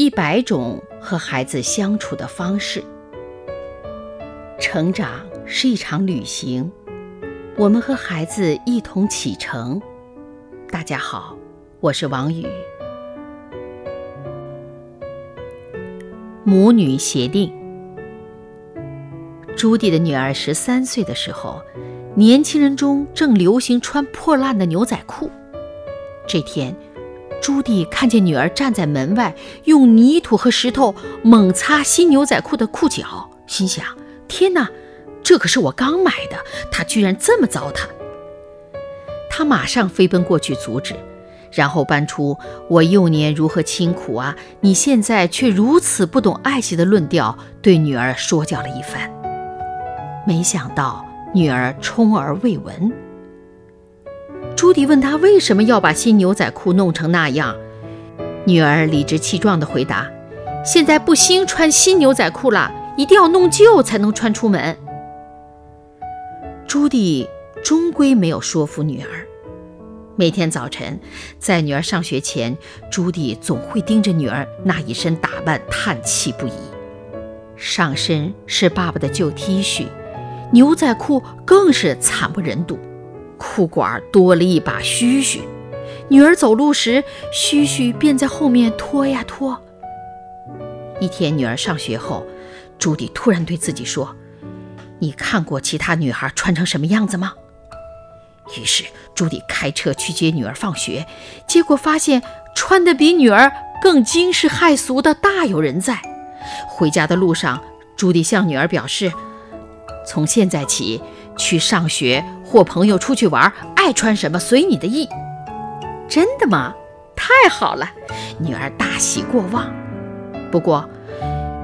一百种和孩子相处的方式。成长是一场旅行，我们和孩子一同启程。大家好，我是王宇。母女协定。朱棣的女儿十三岁的时候，年轻人中正流行穿破烂的牛仔裤。这天，朱棣看见女儿站在门外，用泥土和石头猛擦新牛仔裤的裤脚，心想：天哪，这可是我刚买的，她居然这么糟蹋！他马上飞奔过去阻止。然后搬出我幼年如何清苦啊，你现在却如此不懂爱惜的论调，对女儿说教了一番。没想到女儿充耳未闻。朱迪问他为什么要把新牛仔裤弄成那样，女儿理直气壮地回答：“现在不兴穿新牛仔裤了，一定要弄旧才能穿出门。”朱迪终归没有说服女儿。每天早晨，在女儿上学前，朱迪总会盯着女儿那一身打扮，叹气不已。上身是爸爸的旧 T 恤，牛仔裤更是惨不忍睹，裤管多了一把须须。女儿走路时，须须便在后面拖呀拖。一天，女儿上学后，朱棣突然对自己说：“你看过其他女孩穿成什么样子吗？”于是，朱棣开车去接女儿放学，结果发现穿的比女儿更惊世骇俗的大有人在。回家的路上，朱棣向女儿表示：“从现在起，去上学或朋友出去玩，爱穿什么随你的意。”真的吗？太好了！女儿大喜过望。不过，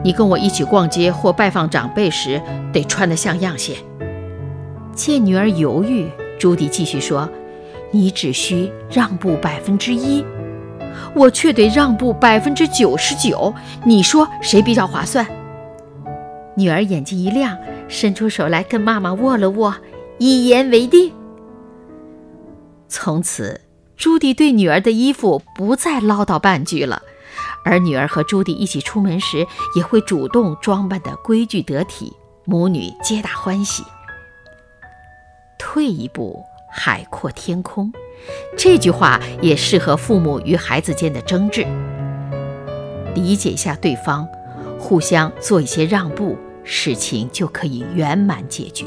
你跟我一起逛街或拜访长辈时，得穿得像样些。见女儿犹豫。朱迪继续说：“你只需让步百分之一，我却得让步百分之九十九。你说谁比较划算？”女儿眼睛一亮，伸出手来跟妈妈握了握，一言为定。从此，朱棣对女儿的衣服不再唠叨半句了，而女儿和朱棣一起出门时，也会主动装扮的规矩得体，母女皆大欢喜。退一步，海阔天空。这句话也适合父母与孩子间的争执。理解一下对方，互相做一些让步，事情就可以圆满解决。